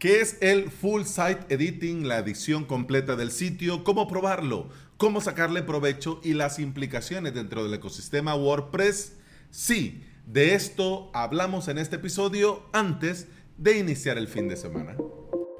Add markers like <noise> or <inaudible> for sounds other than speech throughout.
¿Qué es el Full Site Editing, la edición completa del sitio? ¿Cómo probarlo? ¿Cómo sacarle provecho y las implicaciones dentro del ecosistema WordPress? Sí, de esto hablamos en este episodio antes de iniciar el fin de semana.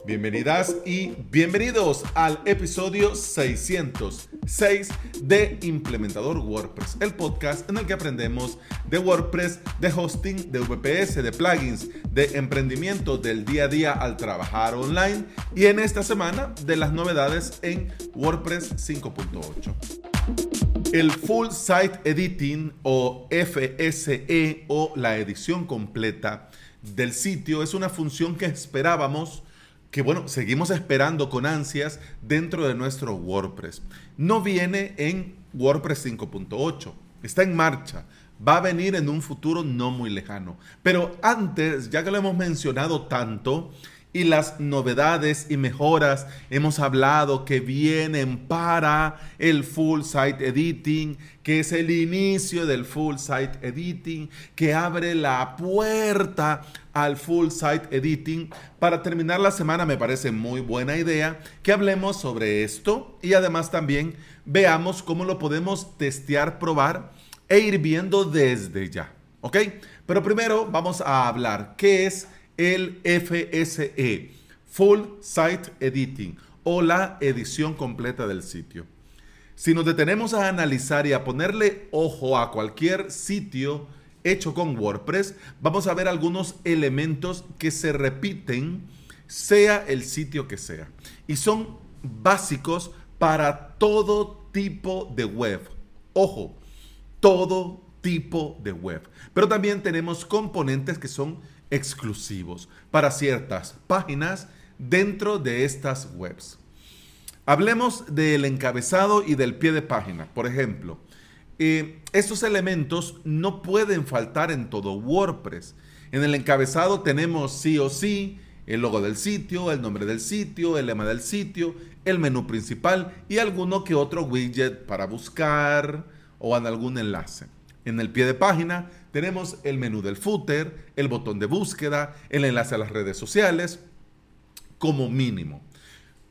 Bienvenidas y bienvenidos al episodio 606 de Implementador WordPress, el podcast en el que aprendemos de WordPress, de hosting, de VPS, de plugins, de emprendimiento del día a día al trabajar online y en esta semana de las novedades en WordPress 5.8. El Full Site Editing o FSE o la edición completa del sitio es una función que esperábamos que bueno, seguimos esperando con ansias dentro de nuestro WordPress. No viene en WordPress 5.8, está en marcha. Va a venir en un futuro no muy lejano. Pero antes, ya que lo hemos mencionado tanto, y las novedades y mejoras hemos hablado que vienen para el full site editing, que es el inicio del full site editing, que abre la puerta al full site editing. Para terminar la semana me parece muy buena idea que hablemos sobre esto y además también veamos cómo lo podemos testear, probar e ir viendo desde ya. ¿Ok? Pero primero vamos a hablar qué es el FSE, Full Site Editing, o la edición completa del sitio. Si nos detenemos a analizar y a ponerle ojo a cualquier sitio hecho con WordPress, vamos a ver algunos elementos que se repiten, sea el sitio que sea. Y son básicos para todo tipo de web. Ojo, todo tipo de web. Pero también tenemos componentes que son exclusivos para ciertas páginas dentro de estas webs. Hablemos del encabezado y del pie de página. Por ejemplo, eh, estos elementos no pueden faltar en todo WordPress. En el encabezado tenemos sí o sí el logo del sitio, el nombre del sitio, el lema del sitio, el menú principal y alguno que otro widget para buscar o en algún enlace. En el pie de página tenemos el menú del footer, el botón de búsqueda, el enlace a las redes sociales, como mínimo.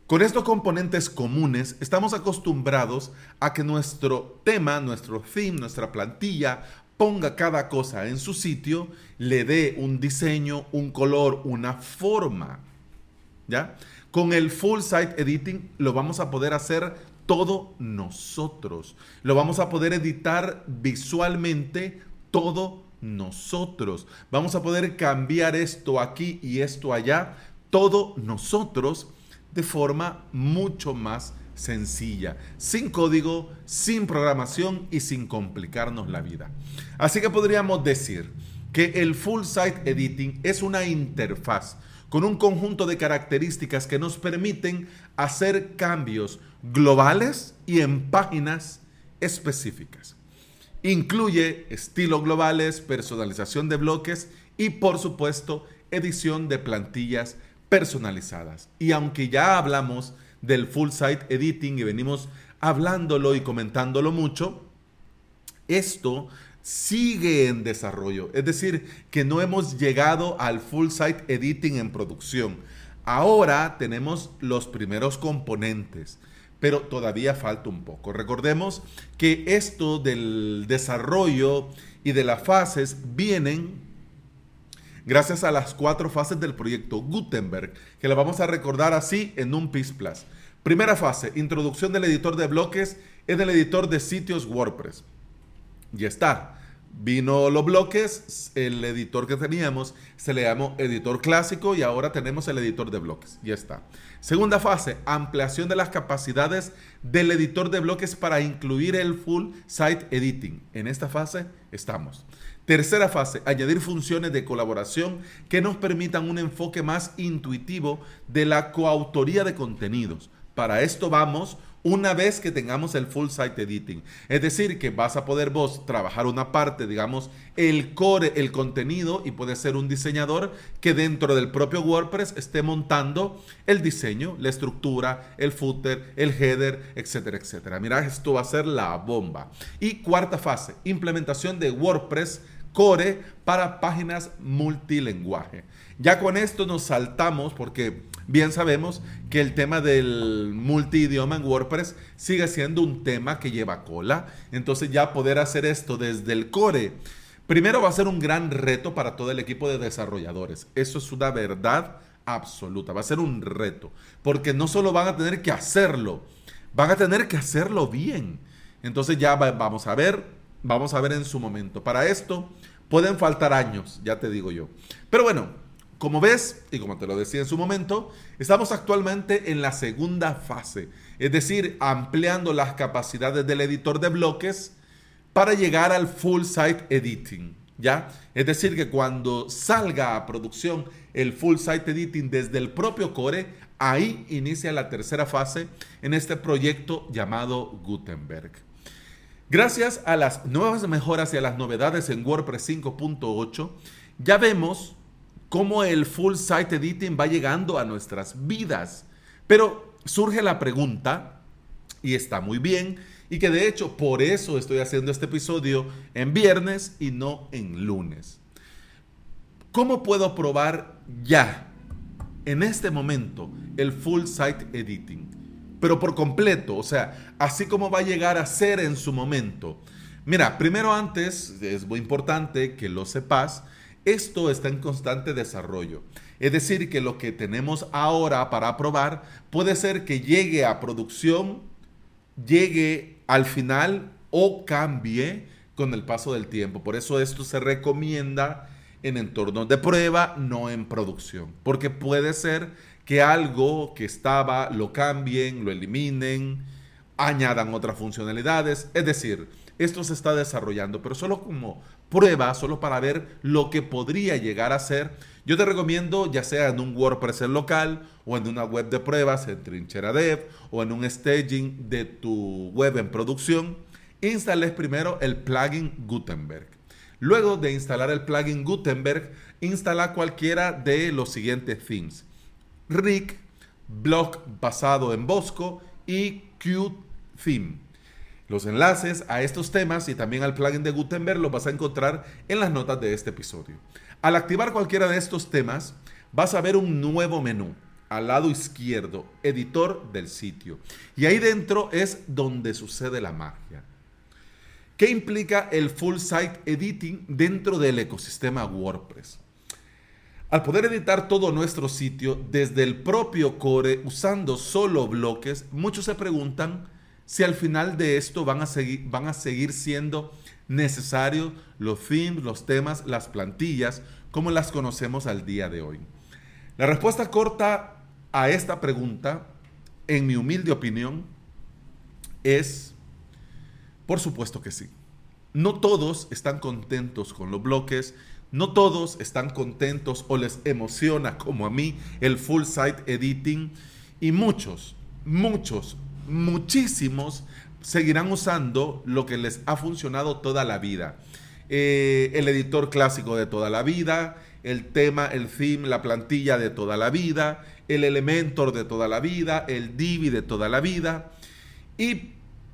Con estos componentes comunes estamos acostumbrados a que nuestro tema, nuestro theme, nuestra plantilla ponga cada cosa en su sitio, le dé un diseño, un color, una forma. ¿Ya? Con el full site editing lo vamos a poder hacer todo nosotros. Lo vamos a poder editar visualmente todo nosotros. Vamos a poder cambiar esto aquí y esto allá, todo nosotros, de forma mucho más sencilla, sin código, sin programación y sin complicarnos la vida. Así que podríamos decir que el Full Site Editing es una interfaz con un conjunto de características que nos permiten hacer cambios globales y en páginas específicas. Incluye estilos globales, personalización de bloques y por supuesto edición de plantillas personalizadas. Y aunque ya hablamos del full site editing y venimos hablándolo y comentándolo mucho, esto sigue en desarrollo. Es decir, que no hemos llegado al full site editing en producción. Ahora tenemos los primeros componentes, pero todavía falta un poco. Recordemos que esto del desarrollo y de las fases vienen gracias a las cuatro fases del proyecto Gutenberg, que la vamos a recordar así en un PIS Plus. Primera fase, introducción del editor de bloques en el editor de sitios WordPress. Ya está. Vino los bloques, el editor que teníamos se le llamó editor clásico y ahora tenemos el editor de bloques. Ya está. Segunda fase, ampliación de las capacidades del editor de bloques para incluir el full site editing. En esta fase estamos. Tercera fase, añadir funciones de colaboración que nos permitan un enfoque más intuitivo de la coautoría de contenidos. Para esto vamos una vez que tengamos el full site editing. Es decir, que vas a poder vos trabajar una parte, digamos, el core, el contenido, y puede ser un diseñador que dentro del propio WordPress esté montando el diseño, la estructura, el footer, el header, etcétera, etcétera. Mira, esto va a ser la bomba. Y cuarta fase, implementación de WordPress core para páginas multilingüe. Ya con esto nos saltamos porque bien sabemos que el tema del multidioma en WordPress sigue siendo un tema que lleva cola. Entonces ya poder hacer esto desde el core, primero va a ser un gran reto para todo el equipo de desarrolladores. Eso es una verdad absoluta. Va a ser un reto. Porque no solo van a tener que hacerlo, van a tener que hacerlo bien. Entonces ya vamos a ver, vamos a ver en su momento. Para esto pueden faltar años, ya te digo yo. Pero bueno, como ves, y como te lo decía en su momento, estamos actualmente en la segunda fase, es decir, ampliando las capacidades del editor de bloques para llegar al full site editing, ¿ya? Es decir, que cuando salga a producción el full site editing desde el propio core, ahí inicia la tercera fase en este proyecto llamado Gutenberg. Gracias a las nuevas mejoras y a las novedades en WordPress 5.8, ya vemos cómo el full site editing va llegando a nuestras vidas. Pero surge la pregunta, y está muy bien, y que de hecho por eso estoy haciendo este episodio en viernes y no en lunes. ¿Cómo puedo probar ya, en este momento, el full site editing? Pero por completo, o sea, así como va a llegar a ser en su momento. Mira, primero antes, es muy importante que lo sepas, esto está en constante desarrollo. Es decir, que lo que tenemos ahora para probar puede ser que llegue a producción, llegue al final o cambie con el paso del tiempo. Por eso esto se recomienda en entornos de prueba, no en producción. Porque puede ser que algo que estaba lo cambien, lo eliminen, añadan otras funcionalidades. Es decir, esto se está desarrollando, pero solo como prueba, solo para ver lo que podría llegar a ser. Yo te recomiendo, ya sea en un WordPress local o en una web de pruebas, en Trinchera Dev o en un staging de tu web en producción, instales primero el plugin Gutenberg. Luego de instalar el plugin Gutenberg, instala cualquiera de los siguientes themes. Rick, blog basado en Bosco y Qt Theme. Los enlaces a estos temas y también al plugin de Gutenberg los vas a encontrar en las notas de este episodio. Al activar cualquiera de estos temas, vas a ver un nuevo menú al lado izquierdo, editor del sitio. Y ahí dentro es donde sucede la magia. ¿Qué implica el full site editing dentro del ecosistema WordPress? Al poder editar todo nuestro sitio desde el propio core usando solo bloques, muchos se preguntan si al final de esto van a seguir, van a seguir siendo necesarios los themes, los temas, las plantillas, como las conocemos al día de hoy. La respuesta corta a esta pregunta, en mi humilde opinión, es, por supuesto que sí. No todos están contentos con los bloques, no todos están contentos o les emociona como a mí el full site editing y muchos, muchos muchísimos seguirán usando lo que les ha funcionado toda la vida. Eh, el editor clásico de toda la vida, el tema, el theme, la plantilla de toda la vida, el Elementor de toda la vida, el Divi de toda la vida. Y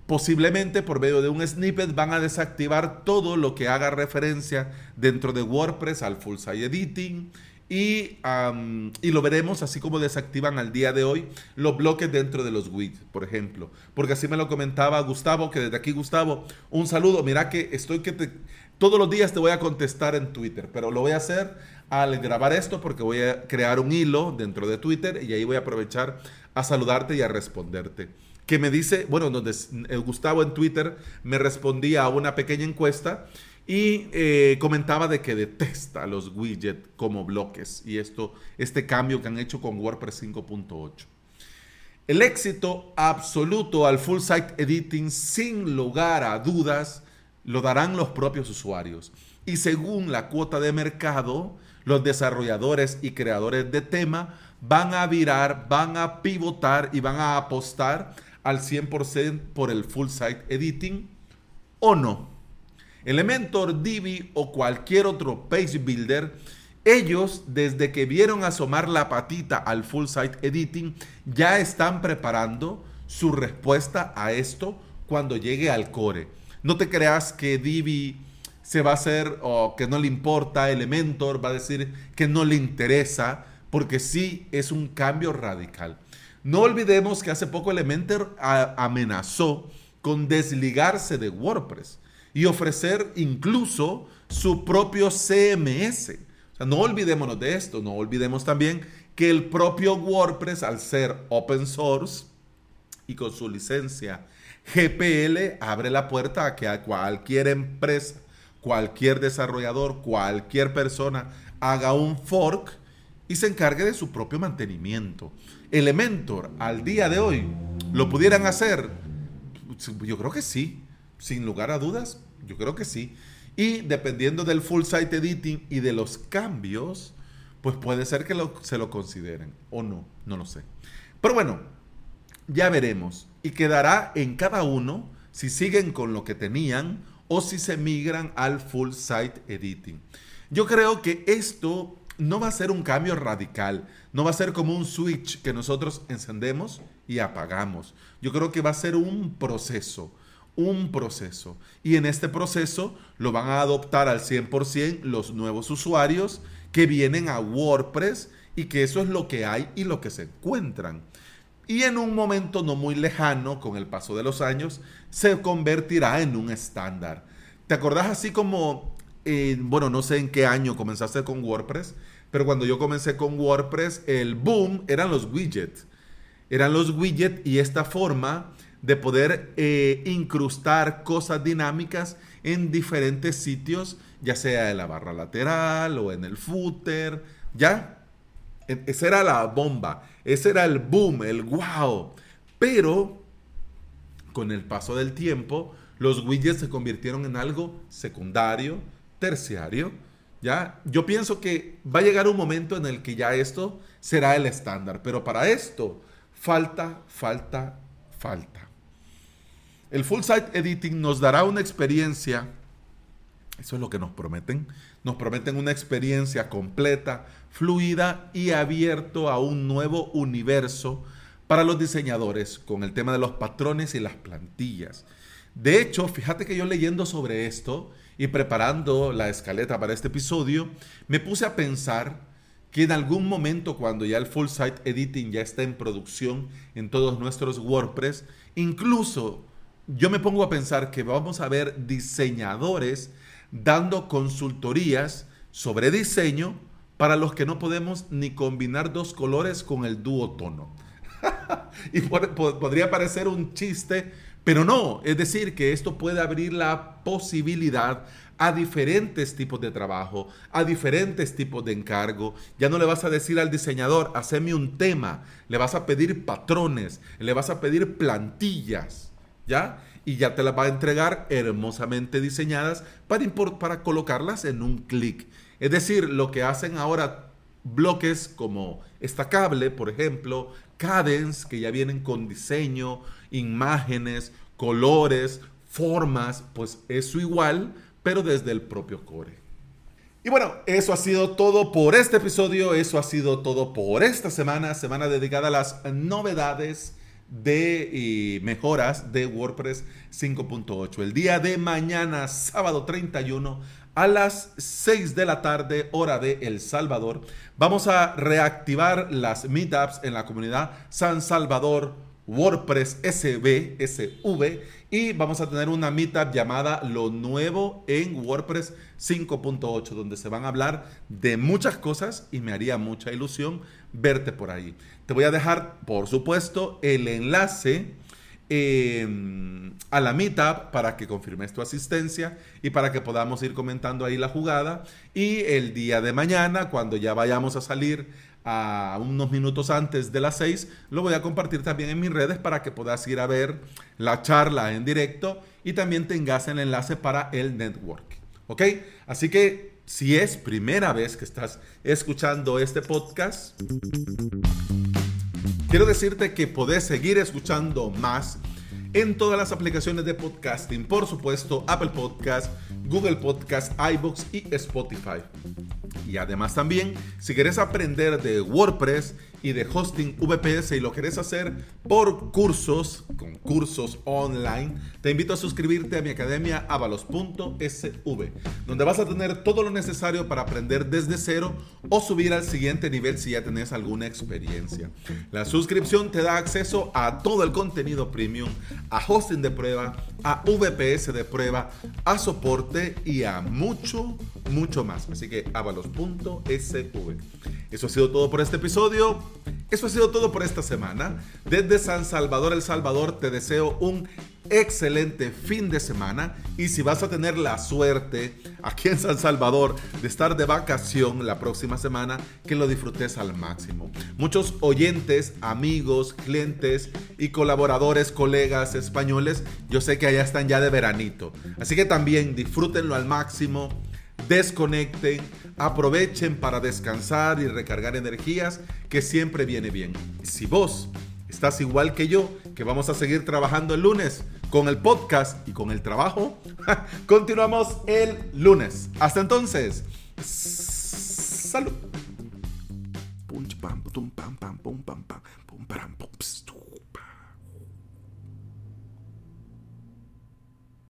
posiblemente por medio de un snippet van a desactivar todo lo que haga referencia dentro de WordPress al full site editing y, y, lo veremos así como desactivan al día de hoy los bloques dentro de los widgets, por ejemplo. Porque así me lo comentaba Gustavo, que desde aquí Gustavo, un saludo. Mira que estoy que te, todos los días te voy a contestar en Twitter, pero lo voy a hacer al grabar esto porque voy a crear un hilo dentro de Twitter y ahí voy a aprovechar a saludarte y a responderte. Que me dice, bueno, donde eh, Gustavo en Twitter me respondía a una pequeña encuesta y eh, comentaba de que detesta los widgets como bloques y esto, este cambio que han hecho con WordPress 5.8. El éxito absoluto al full site editing sin lugar a dudas lo darán los propios usuarios. Y según la cuota de mercado, los desarrolladores y creadores de tema van a virar, van a pivotar y van a apostar al 100% por el full site editing o no. Elementor, Divi o cualquier otro page builder, ellos desde que vieron asomar la patita al full site editing ya están preparando su respuesta a esto cuando llegue al core. No te creas que Divi se va a hacer o que no le importa, Elementor va a decir que no le interesa, porque sí es un cambio radical. No olvidemos que hace poco Elementor amenazó con desligarse de WordPress y ofrecer incluso su propio CMS. no olvidémonos de esto, no olvidemos también que el propio WordPress, al ser open source y con su licencia GPL, abre la puerta a que cualquier empresa cualquier desarrollador, cualquier persona haga un fork y se encargue de su propio mantenimiento. Elementor, al día de hoy, ¿lo pudieran hacer? Yo creo que sí, sin lugar a dudas, yo creo que sí. Y dependiendo del full site editing y de los cambios, pues puede ser que se lo consideren o no, no lo sé. Pero bueno, ya veremos. Y quedará en cada uno si siguen con lo que tenían o si se migran al full site editing. Yo creo que esto no va a ser un cambio radical, no va a ser como un switch que nosotros encendemos y apagamos. Yo creo que va a ser un proceso, un proceso. Y en este proceso lo van a adoptar al 100% los nuevos usuarios que vienen a WordPress y que eso es lo que hay y lo que se encuentran. Y en un momento no muy lejano, con el paso de los años, se convertirá en un estándar. ¿Te acordás así como, bueno, no sé en qué año comenzaste con WordPress, pero cuando yo comencé con WordPress, el boom eran los widgets. Eran los widgets y esta forma de poder eh, incrustar cosas dinámicas en diferentes sitios, ya sea en la barra lateral o en el footer, ¿ya? E, esa era la bomba, ese era el boom, el wow. Pero con el paso del tiempo, los widgets se convirtieron en algo secundario, terciario. ¿ya? Yo pienso que va a llegar un momento en el que ya esto será el estándar, pero para esto falta, falta, falta. El full site editing nos dará una experiencia, eso es lo que nos prometen, nos prometen una experiencia completa, fluida y abierto a un nuevo universo para los diseñadores con el tema de los patrones y las plantillas. De hecho, fíjate que yo leyendo sobre esto y preparando la escaleta para este episodio, me puse a pensar que en algún momento cuando ya el full site editing ya está en producción en todos nuestros WordPress, incluso yo me pongo a pensar que vamos a ver diseñadores dando consultorías sobre diseño para los que no podemos ni combinar dos colores con el dúo tono. <laughs> y podría parecer un chiste, pero no. Es decir, que esto puede abrir la posibilidad a diferentes tipos de trabajo, a diferentes tipos de encargo. Ya no le vas a decir al diseñador, haceme un tema, le vas a pedir patrones, le vas a pedir plantillas, ¿ya? Y ya te las va a entregar hermosamente diseñadas para, para colocarlas en un clic. Es decir, lo que hacen ahora bloques como Estacable, por ejemplo, Cadence, que ya vienen con diseño, imágenes, colores, formas, pues eso igual, pero desde el propio core. Y bueno, eso ha sido todo por este episodio, eso ha sido todo por esta semana, semana dedicada a las novedades de mejoras de WordPress 5.8. El día de mañana, sábado 31, a las 6 de la tarde, hora de El Salvador, vamos a reactivar las meetups en la comunidad San Salvador WordPress SB, SV, y vamos a tener una meetup llamada Lo Nuevo en WordPress 5.8, donde se van a hablar de muchas cosas y me haría mucha ilusión verte por ahí. Te voy a dejar, por supuesto, el enlace Em, a la meetup para que confirmes tu asistencia y para que podamos ir comentando ahí la jugada. Y el día de mañana, cuando ya vayamos a salir a unos minutos antes de las 6, lo voy a compartir también en mis redes para que puedas ir a ver la charla en directo y también tengas el enlace para el network. ¿Ok? Así que si es primera vez que estás escuchando este podcast, Quiero decirte que podés seguir escuchando más en todas las aplicaciones de podcasting, por supuesto, Apple Podcast, Google Podcast, iBox y Spotify. Y además también, si quieres aprender de WordPress y de hosting VPS y lo querés hacer por cursos, con cursos online, te invito a suscribirte a mi academia avalos.sv, donde vas a tener todo lo necesario para aprender desde cero o subir al siguiente nivel si ya tenés alguna experiencia. La suscripción te da acceso a todo el contenido premium, a hosting de prueba, a VPS de prueba, a soporte y a mucho, mucho más. Así que avalos.sv. Eso ha sido todo por este episodio. Eso ha sido todo por esta semana. Desde San Salvador, El Salvador, te deseo un excelente fin de semana y si vas a tener la suerte aquí en San Salvador de estar de vacación la próxima semana, que lo disfrutes al máximo. Muchos oyentes, amigos, clientes y colaboradores, colegas españoles, yo sé que allá están ya de veranito. Así que también disfrútenlo al máximo desconecten, aprovechen para descansar y recargar energías, que siempre viene bien. Si vos estás igual que yo, que vamos a seguir trabajando el lunes con el podcast y con el trabajo, <laughs> continuamos el lunes. Hasta entonces, salud.